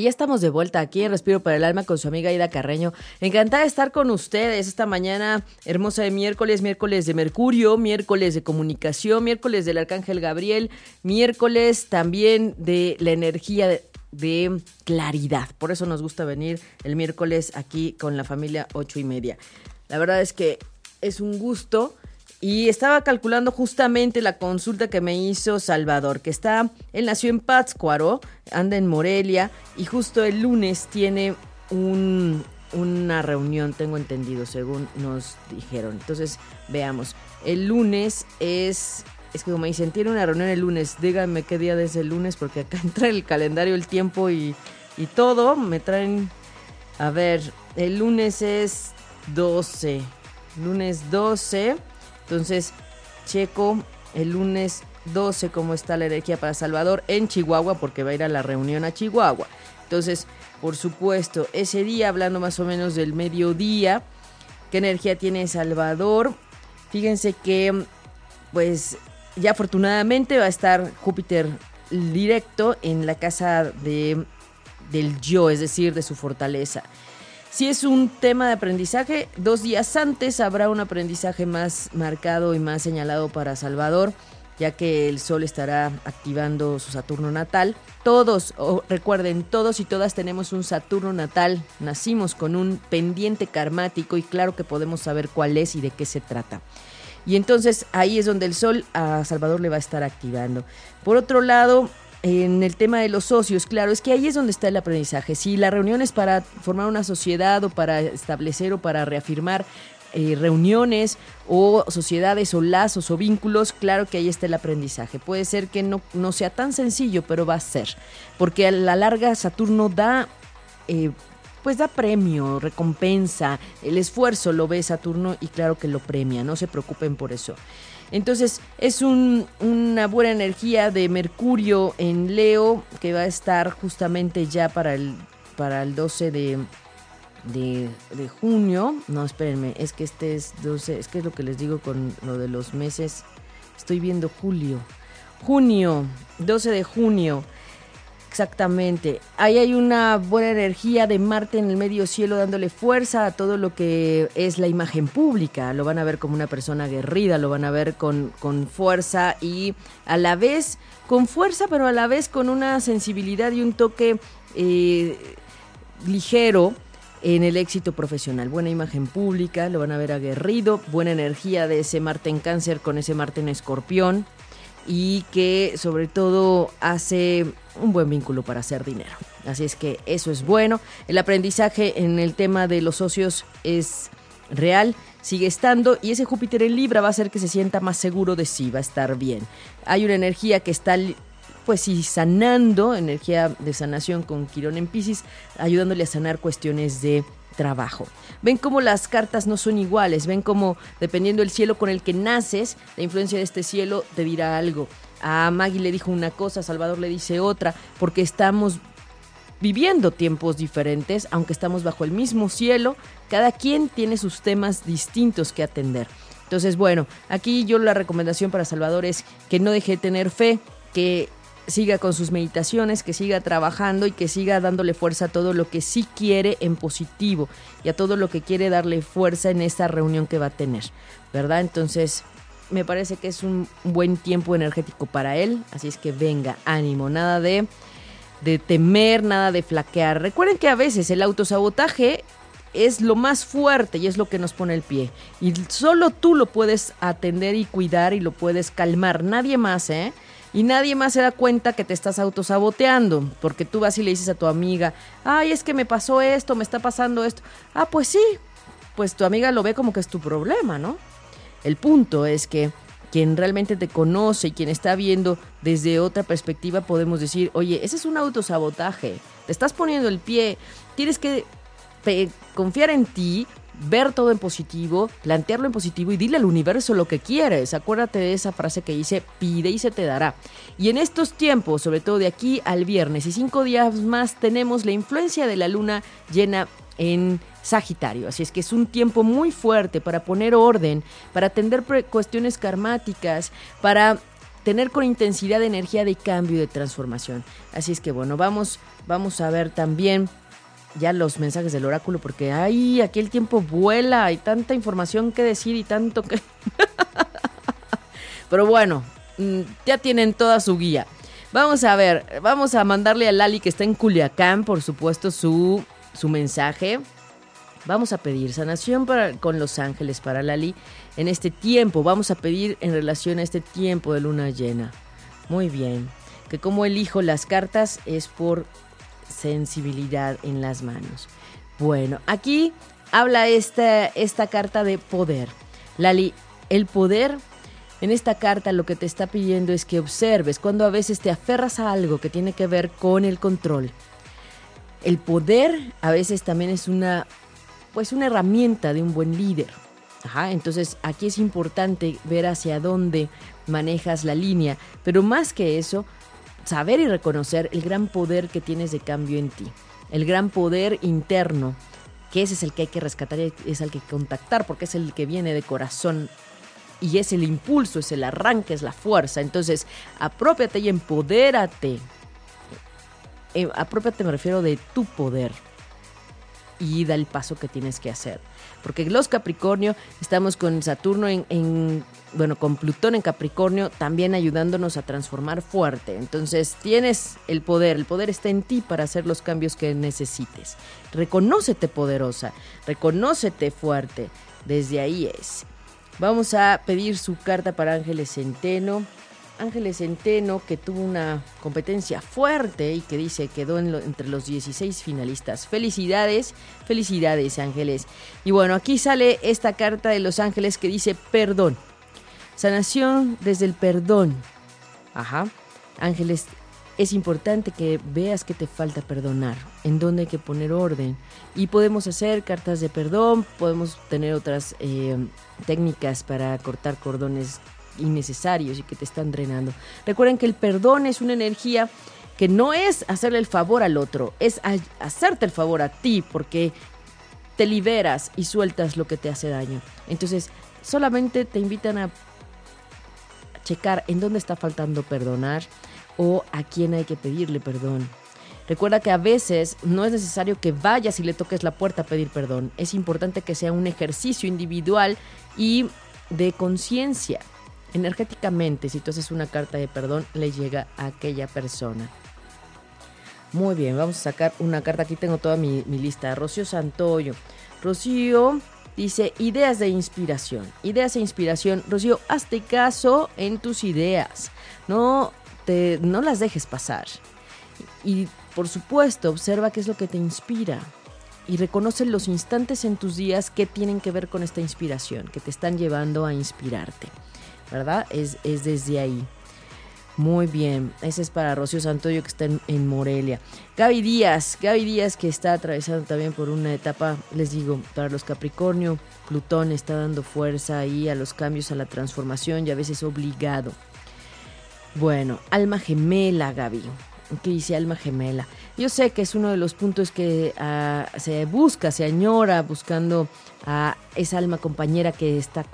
Ya estamos de vuelta aquí en Respiro para el Alma con su amiga Aida Carreño. Encantada de estar con ustedes esta mañana hermosa de miércoles, miércoles de Mercurio, miércoles de comunicación, miércoles del Arcángel Gabriel, miércoles también de la energía de de claridad. Por eso nos gusta venir el miércoles aquí con la familia ocho y media. La verdad es que es un gusto. Y estaba calculando justamente la consulta que me hizo Salvador, que está, él nació en Pátzcuaro, anda en Morelia, y justo el lunes tiene una reunión, tengo entendido, según nos dijeron. Entonces, veamos. El lunes es es que como me dicen, tiene una reunión el lunes, díganme qué día es el lunes, porque acá (laughs) entra el calendario, el tiempo y, y todo. Me traen, a ver, el lunes es 12, lunes 12, entonces checo el lunes 12 cómo está la energía para Salvador en Chihuahua, porque va a ir a la reunión a Chihuahua. Entonces, por supuesto, ese día, hablando más o menos del mediodía, ¿qué energía tiene Salvador? Fíjense que, pues, ya afortunadamente va a estar Júpiter directo en la casa de, del yo, es decir, de su fortaleza. Si es un tema de aprendizaje, dos días antes habrá un aprendizaje más marcado y más señalado para Salvador, ya que el Sol estará activando su Saturno natal. Todos, recuerden, todos y todas tenemos un Saturno natal, nacimos con un pendiente karmático y claro que podemos saber cuál es y de qué se trata. Y entonces ahí es donde el sol a Salvador le va a estar activando. Por otro lado, en el tema de los socios, claro, es que ahí es donde está el aprendizaje. Si la reunión es para formar una sociedad o para establecer o para reafirmar eh, reuniones o sociedades o lazos o vínculos, claro que ahí está el aprendizaje. Puede ser que no, no sea tan sencillo, pero va a ser. Porque a la larga Saturno da eh, pues da premio, recompensa, el esfuerzo lo ve Saturno y claro que lo premia, no se preocupen por eso. Entonces es una buena energía de Mercurio en Leo que va a estar justamente ya para el, para el 12 de, de, de, junio. No, espérenme, es que este es 12, es que es lo que les digo con lo de los meses. Estoy viendo julio. Junio, 12 de junio. Exactamente. Ahí hay una buena energía de Marte en el medio cielo dándole fuerza a todo lo que es la imagen pública. Lo van a ver como una persona aguerrida, lo van a ver con, con fuerza y a la vez con fuerza, pero a la vez con una sensibilidad y un toque eh, ligero en el éxito profesional. Buena imagen pública, lo van a ver aguerrido, buena energía de ese Marte en cáncer con ese Marte en escorpión y que sobre todo hace un buen vínculo para hacer dinero. Así es que eso es bueno. El aprendizaje en el tema de los socios es real, sigue estando y ese Júpiter en Libra va a hacer que se sienta más seguro de sí, va a estar bien. Hay una energía que está pues sanando, energía de sanación con Quirón en Pisces, ayudándole a sanar cuestiones de trabajo. Ven cómo las cartas no son iguales, ven cómo dependiendo del cielo con el que naces, la influencia de este cielo te dirá algo. A Maggie le dijo una cosa, a Salvador le dice otra, porque estamos viviendo tiempos diferentes, aunque estamos bajo el mismo cielo, cada quien tiene sus temas distintos que atender. Entonces, bueno, aquí yo la recomendación para Salvador es que no deje de tener fe, que siga con sus meditaciones, que siga trabajando y que siga dándole fuerza a todo lo que sí quiere en positivo y a todo lo que quiere darle fuerza en esta reunión que va a tener, ¿verdad? Entonces, me parece que es un buen tiempo energético para él, así es que venga, ánimo, nada de de temer, nada de flaquear. Recuerden que a veces el autosabotaje es lo más fuerte y es lo que nos pone el pie. Y solo tú lo puedes atender y cuidar y lo puedes calmar, nadie más, ¿eh? Y nadie más se da cuenta que te estás autosaboteando, porque tú vas y le dices a tu amiga, ay, es que me pasó esto, me está pasando esto. Ah, pues sí, pues tu amiga lo ve como que es tu problema, ¿no? El punto es que quien realmente te conoce y quien está viendo desde otra perspectiva podemos decir, oye, ese es un autosabotaje, te estás poniendo el pie, tienes que confiar en ti, ver todo en positivo, plantearlo en positivo y dile al universo lo que quieres. Acuérdate de esa frase que dice, pide y se te dará. Y en estos tiempos, sobre todo de aquí al viernes y cinco días más, tenemos la influencia de la luna llena en Sagitario. Así es que es un tiempo muy fuerte para poner orden, para atender cuestiones karmáticas, para tener con intensidad de energía de cambio y de transformación. Así es que bueno, vamos, vamos a ver también ya los mensajes del oráculo porque ay, aquí el tiempo vuela, hay tanta información que decir y tanto que (laughs) Pero bueno, mm, ya tienen toda su guía. Vamos a ver, vamos a mandarle a Lali que está en Culiacán, por supuesto, su, su mensaje. Vamos a pedir sanación para, con los ángeles para Lali en este tiempo. Vamos a pedir en relación a este tiempo de luna llena. Muy bien. Que como elijo las cartas es por sensibilidad en las manos. Bueno, aquí habla esta, esta carta de poder. Lali, el poder en esta carta lo que te está pidiendo es que observes cuando a veces te aferras a algo que tiene que ver con el control. El poder a veces también es una pues una herramienta de un buen líder. Ajá, entonces aquí es importante ver hacia dónde manejas la línea, pero más que eso, saber y reconocer el gran poder que tienes de cambio en ti, el gran poder interno, que ese es el que hay que rescatar, es el que hay que contactar, porque es el que viene de corazón y es el impulso, es el arranque, es la fuerza. Entonces, apropiate y empodérate. Eh, apropiate me refiero de tu poder y da el paso que tienes que hacer. Porque los Capricornio, estamos con Saturno en, bueno, con Plutón en Capricornio, también ayudándonos a transformar fuerte. Entonces tienes el poder, el poder está en ti para hacer los cambios que necesites. Reconócete poderosa, reconócete fuerte. Desde ahí es. Vamos a pedir su carta para Ángeles Centeno. Ángeles Centeno, que tuvo una competencia fuerte y que dice quedó entre los 16 finalistas. Felicidades, felicidades Ángeles. Y bueno, aquí sale esta carta de los ángeles que dice perdón. Sanación desde el perdón. Ajá. Ángeles, es importante que veas que te falta perdonar, en dónde hay que poner orden. Y podemos hacer cartas de perdón, podemos tener otras eh, técnicas para cortar cordones innecesarios y que te están drenando. Recuerden que el perdón es una energía que no es hacerle el favor al otro, es hacerte el favor a ti porque te liberas y sueltas lo que te hace daño. Entonces, solamente te invitan a checar en dónde está faltando perdonar o a quién hay que pedirle perdón. Recuerda que a veces no es necesario que vayas y le toques la puerta a pedir perdón. Es importante que sea un ejercicio individual y de conciencia energéticamente, si tú haces una carta de perdón, le llega a aquella persona. Muy bien, vamos a sacar una carta. Aquí tengo toda mi, lista. Rocío Santoyo. Rocío dice ideas de inspiración. Ideas de inspiración. Rocío, hazte caso en tus ideas. No, te, no las dejes pasar. Y por supuesto, observa qué es lo que te inspira. Y reconoce los instantes en tus días que tienen que ver con esta inspiración, que te están llevando a inspirarte. ¿Verdad? Es, desde ahí. Muy bien, ese es para Rocío Santoyo que está en, Morelia. Gaby Díaz, Gaby Díaz que está atravesando también por una etapa, les digo, para los Capricornio, Plutón está dando fuerza ahí a los cambios, a la transformación y a veces obligado. Bueno, alma gemela, Gaby. que dice alma gemela. Yo sé que es uno de los puntos que ah, se busca, se añora buscando a esa alma compañera que está,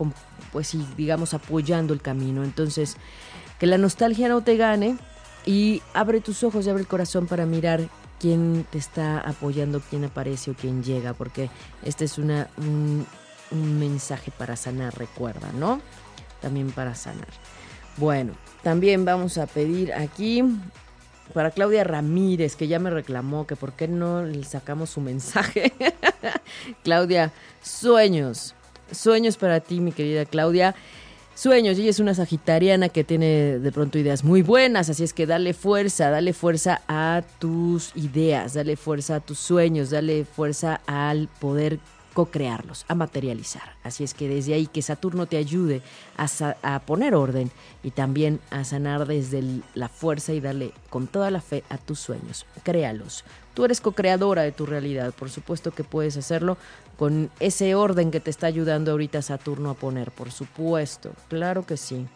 pues sí, digamos, apoyando el camino. Entonces, que la nostalgia no te gane y abre tus ojos y abre el corazón para mirar quién te está apoyando, quién aparece o quién llega, porque este es una, un, un mensaje para sanar, recuerda, ¿no? También para sanar. Bueno, también vamos a pedir aquí para Claudia Ramírez, que ya me reclamó que por qué no le sacamos su mensaje. (laughs) Claudia, sueños, sueños para ti, mi querida Claudia. Sueños, ella es una sagitariana que tiene de pronto ideas muy buenas, así es que dale fuerza, dale fuerza a tus ideas, dale fuerza a tus sueños, dale fuerza al poder co-crearlos, a materializar. Así es que desde ahí que Saturno te ayude a, poner orden y también a sanar desde la fuerza y darle con toda la fe a tus sueños. Créalos. Tú eres co-creadora de tu realidad, por supuesto que puedes hacerlo con ese orden que te está ayudando ahorita Saturno a poner, por supuesto, claro que sí.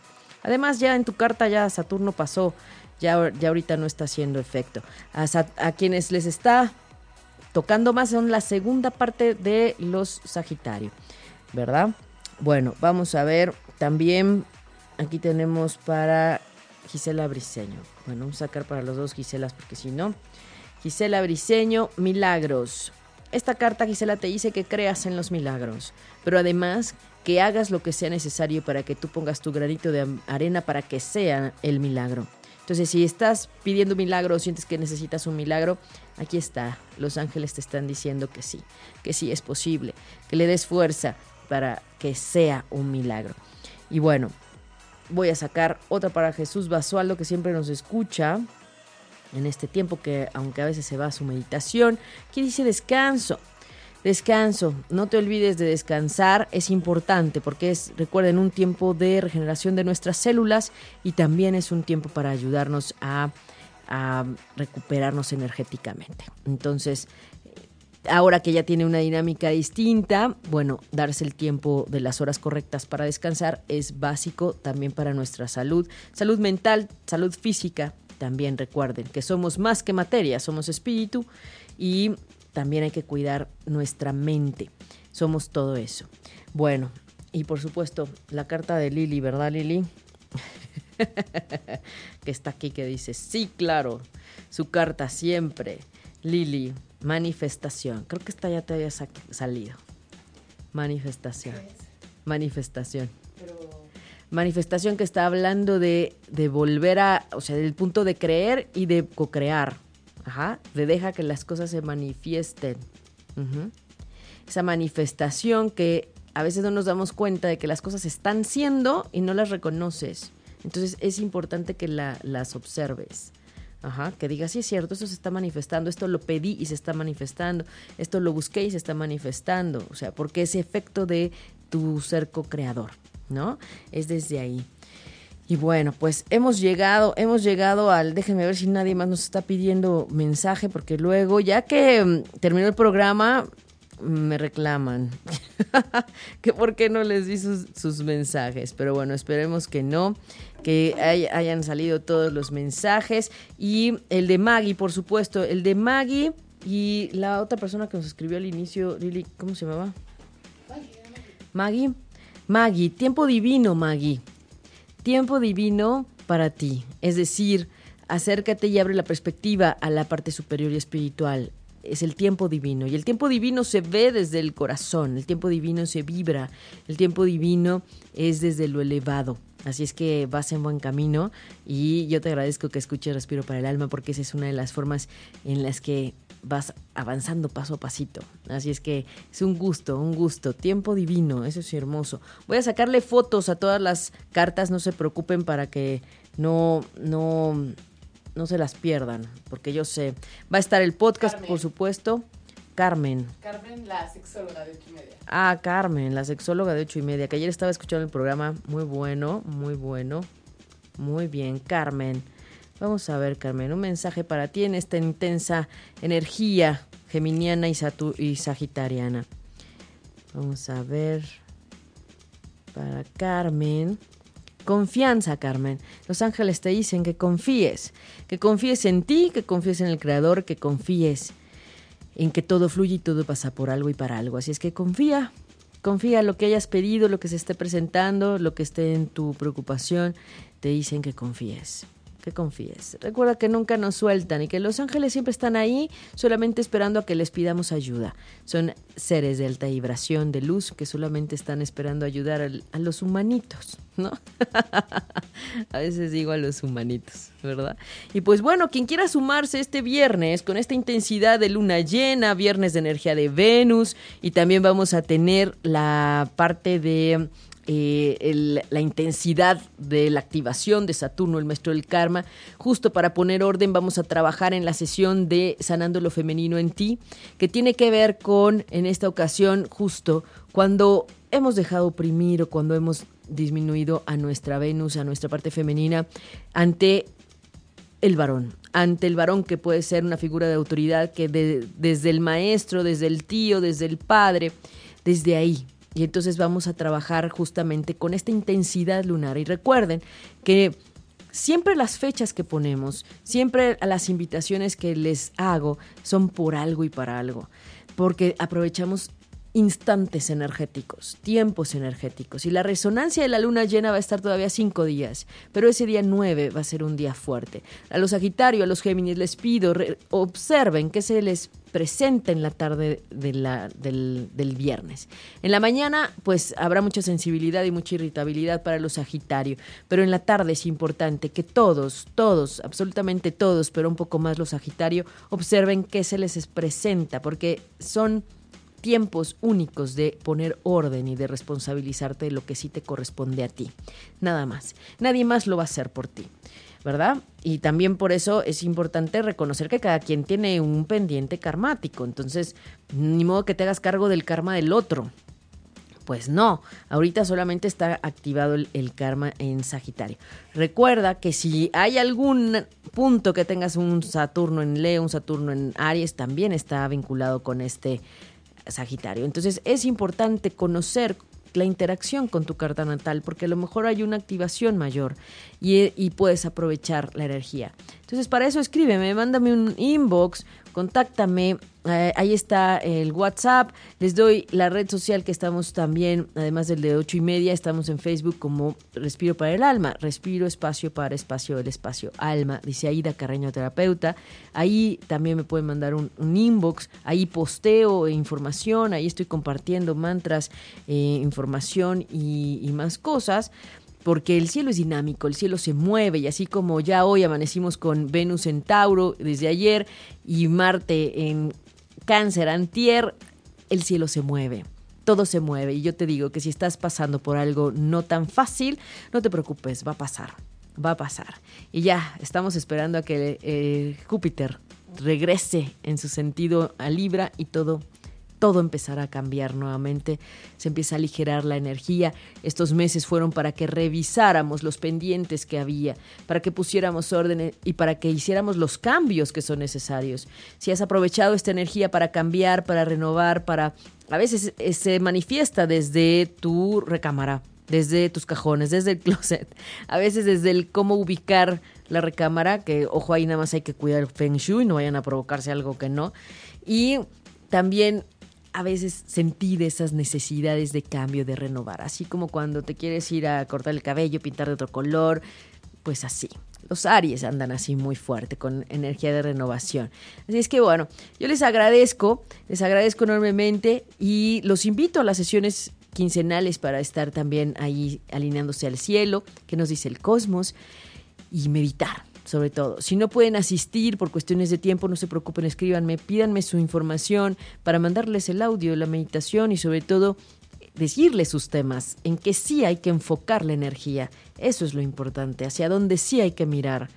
Además ya en tu carta ya Saturno pasó, ya, ya ahorita no está haciendo efecto. A, quienes les está tocando más son la segunda parte de los Sagitario, ¿verdad? Bueno, vamos a ver también, aquí tenemos para Gisela Briseño. Bueno, vamos a sacar para los dos Giselas porque si no, Gisela Briseño, milagros. Esta carta, Gisela, te dice que creas en los milagros, pero además que hagas lo que sea necesario para que tú pongas tu granito de arena para que sea el milagro. Entonces, si estás pidiendo un milagro o sientes que necesitas un milagro, aquí está. Los ángeles te están diciendo que sí, que sí es posible, que le des fuerza para que sea un milagro. Y bueno, voy a sacar otra para Jesús Basualdo, que siempre nos escucha en este tiempo que, aunque a veces se va a su meditación, que dice descanso. Descanso, no te olvides de descansar, es importante porque es, recuerden, un tiempo de regeneración de nuestras células y también es un tiempo para ayudarnos a, a recuperarnos energéticamente. Entonces, ahora que ya tiene una dinámica distinta, bueno, darse el tiempo de las horas correctas para descansar es básico también para nuestra salud, salud mental, salud física. También recuerden que somos más que materia, somos espíritu y también hay que cuidar nuestra mente. Somos todo eso. Bueno, y por supuesto, la carta de Lili, ¿verdad, Lili? (laughs) que está aquí, que dice, sí, claro, su carta siempre. Lili, manifestación. Creo que esta ya te había salido. Manifestación. Manifestación. Manifestación que está hablando de, de volver a, o sea, del punto de creer y de co-crear Ajá, de deja que las cosas se manifiesten. Esa manifestación que a veces no nos damos cuenta de que las cosas están siendo y no las reconoces. Entonces es importante que las observes. Ajá, que digas, sí es cierto, esto se está manifestando, esto lo pedí y se está manifestando, esto lo busqué y se está manifestando. O sea, porque ese efecto de tu ser co-creador, ¿no? Es desde ahí. Y bueno, pues hemos llegado, hemos llegado al, déjenme ver si nadie más nos está pidiendo mensaje, porque luego, ya que mm, terminó el programa, me reclaman (laughs) que por qué no les di sus, mensajes. Pero bueno, esperemos que no, que hayan salido todos los mensajes. Y el de Maggie, por supuesto, el de Maggie y la otra persona que nos escribió al inicio, Lili, ¿cómo se llamaba? Maggie. Maggie, tiempo divino, Maggie tiempo divino para ti. Es decir, acércate y abre la perspectiva a la parte superior y espiritual. Es el tiempo divino. Y el tiempo divino se ve desde el corazón, el tiempo divino se vibra, el tiempo divino es desde lo elevado. Así es que vas en buen camino y yo te agradezco que escuches Respiro para el Alma porque esa es una de las formas en las que vas avanzando paso a pasito. Así es que es un gusto, un gusto. Tiempo divino, eso es hermoso. Voy a sacarle fotos a todas las cartas, no se preocupen para que no, no, no se las pierdan, porque yo sé. Va a estar el podcast, por supuesto. Carmen. Carmen, la sexóloga de ocho y media. Ah, Carmen, la sexóloga de ocho y media, que ayer estaba escuchando el programa. Muy bueno, muy bueno. Muy bien, Carmen. Vamos a ver, Carmen, un mensaje para ti en esta intensa energía geminiana y, y sagitariana. Vamos a ver para Carmen. Confianza, Carmen. Los ángeles te dicen que confíes, que confíes en ti, que confíes en el Creador, que confíes en que todo fluye y todo pasa por algo y para algo. Así es que confía, confía lo que hayas pedido, lo que se esté presentando, lo que esté en tu preocupación. Te dicen que confíes que confíes. Recuerda que nunca nos sueltan y que los ángeles siempre están ahí solamente esperando a que les pidamos ayuda. Son seres de alta vibración, de luz, que solamente están esperando ayudar a, los humanitos, ¿no? (laughs) a veces digo a los humanitos, ¿verdad? Y pues bueno, quien quiera sumarse este viernes con esta intensidad de luna llena, viernes de energía de Venus, y también vamos a tener la parte de eh, la intensidad de la activación de Saturno, el maestro del karma. Justo para poner orden vamos a trabajar en la sesión de Sanando lo Femenino en ti, que tiene que ver con, en esta ocasión, justo cuando hemos dejado oprimir o cuando hemos disminuido a nuestra Venus, a nuestra parte femenina, ante el varón, ante el varón que puede ser una figura de autoridad que desde el maestro, desde el tío, desde el padre, desde ahí y entonces vamos a trabajar justamente con esta intensidad lunar. Y recuerden que siempre las fechas que ponemos, siempre las invitaciones que les hago son por algo y para algo, porque aprovechamos instantes energéticos, tiempos energéticos. Y la resonancia de la luna llena va a estar todavía cinco días, pero ese día nueve va a ser un día fuerte. A los Sagitarios, a los Géminis les pido, observen que se les presenta en la tarde del, del, viernes. En la mañana, pues habrá mucha sensibilidad y mucha irritabilidad para los Sagitarios, pero en la tarde es importante que todos, todos, absolutamente todos, pero un poco más los Sagitarios, observen qué se les presenta, porque son tiempos únicos de poner orden y de responsabilizarte de lo que sí te corresponde a ti. Nada más. Nadie más lo va a hacer por ti. ¿verdad? Y también por eso es importante reconocer que cada quien tiene un pendiente karmático, entonces ni modo que te hagas cargo del karma del otro. Pues no, ahorita solamente está activado el, el, karma en Sagitario. Recuerda que si hay algún punto que tengas un Saturno en Leo, un Saturno en Aries, también está vinculado con este Sagitario. Entonces es importante conocer la interacción con tu carta natal, porque a lo mejor hay una activación mayor y, puedes aprovechar la energía. Entonces, para eso escríbeme, mándame un inbox contáctame. Eh, ahí está el WhatsApp. Les doy la red social que estamos también, además del de ocho y media, estamos en Facebook como Respiro para el Alma. Respiro espacio para espacio, el espacio alma, dice Aida Carreño Terapeuta. Ahí también me pueden mandar un, inbox. Ahí posteo información, ahí estoy compartiendo mantras, eh, información y más cosas porque el cielo es dinámico, el cielo se mueve y así como ya hoy amanecimos con Venus en Tauro desde ayer y Marte en Cáncer antier, el cielo se mueve. Todo se mueve y yo te digo que si estás pasando por algo no tan fácil, no te preocupes, va a pasar, va a pasar. Y ya, estamos esperando a que eh, Júpiter regrese en su sentido a Libra y todo todo empezará a cambiar nuevamente, se empieza a aligerar la energía. Estos meses fueron para que revisáramos los pendientes que había, para que pusiéramos orden y para que hiciéramos los cambios que son necesarios. Si has aprovechado esta energía para cambiar, para renovar, para... A veces eh, se manifiesta desde tu recámara, desde tus cajones, desde el closet, a veces desde el cómo ubicar la recámara, que ojo ahí nada más hay que cuidar el feng shui, no vayan a provocarse algo que no. Y también a veces sentir esas necesidades de cambio, de renovar, así como cuando te quieres ir a cortar el cabello, pintar de otro color, pues así. Los Aries andan así muy fuerte, con energía de renovación. Así es que bueno, yo les agradezco, les agradezco enormemente y los invito a las sesiones quincenales para estar también ahí alineándose al cielo, que nos dice el cosmos, y meditar sobre todo. Si no pueden asistir por cuestiones de tiempo, no se preocupen, escríbanme, pídanme su información para mandarles el audio, la meditación y sobre todo decirles sus temas, en que sí hay que enfocar la energía. Eso es lo importante, hacia dónde sí hay que mirar,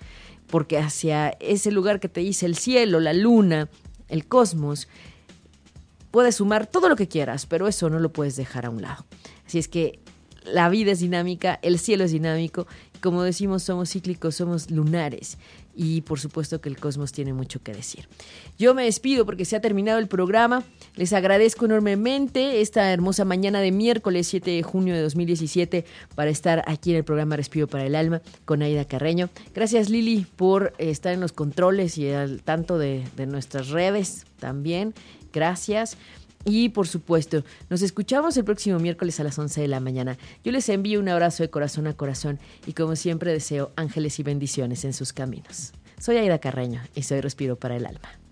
porque hacia ese lugar que te dice el cielo, la luna, el cosmos, puedes sumar todo lo que quieras, pero eso no lo puedes dejar a un lado. Así es que la vida es dinámica, el cielo es dinámico como decimos, somos cíclicos, somos lunares y por supuesto que el cosmos tiene mucho que decir. Yo me despido porque se ha terminado el programa. Les agradezco enormemente esta hermosa mañana de miércoles 7 de junio de 2017 para estar aquí en el programa Respiro para el Alma con Aida Carreño. Gracias Lili por estar en los controles y al tanto de, de nuestras redes también. Gracias. Y por supuesto, nos escuchamos el próximo miércoles a las 11 de la mañana. Yo les envío un abrazo de corazón a corazón y como siempre deseo ángeles y bendiciones en sus caminos. Soy Aida Carreño y soy Respiro para el Alma.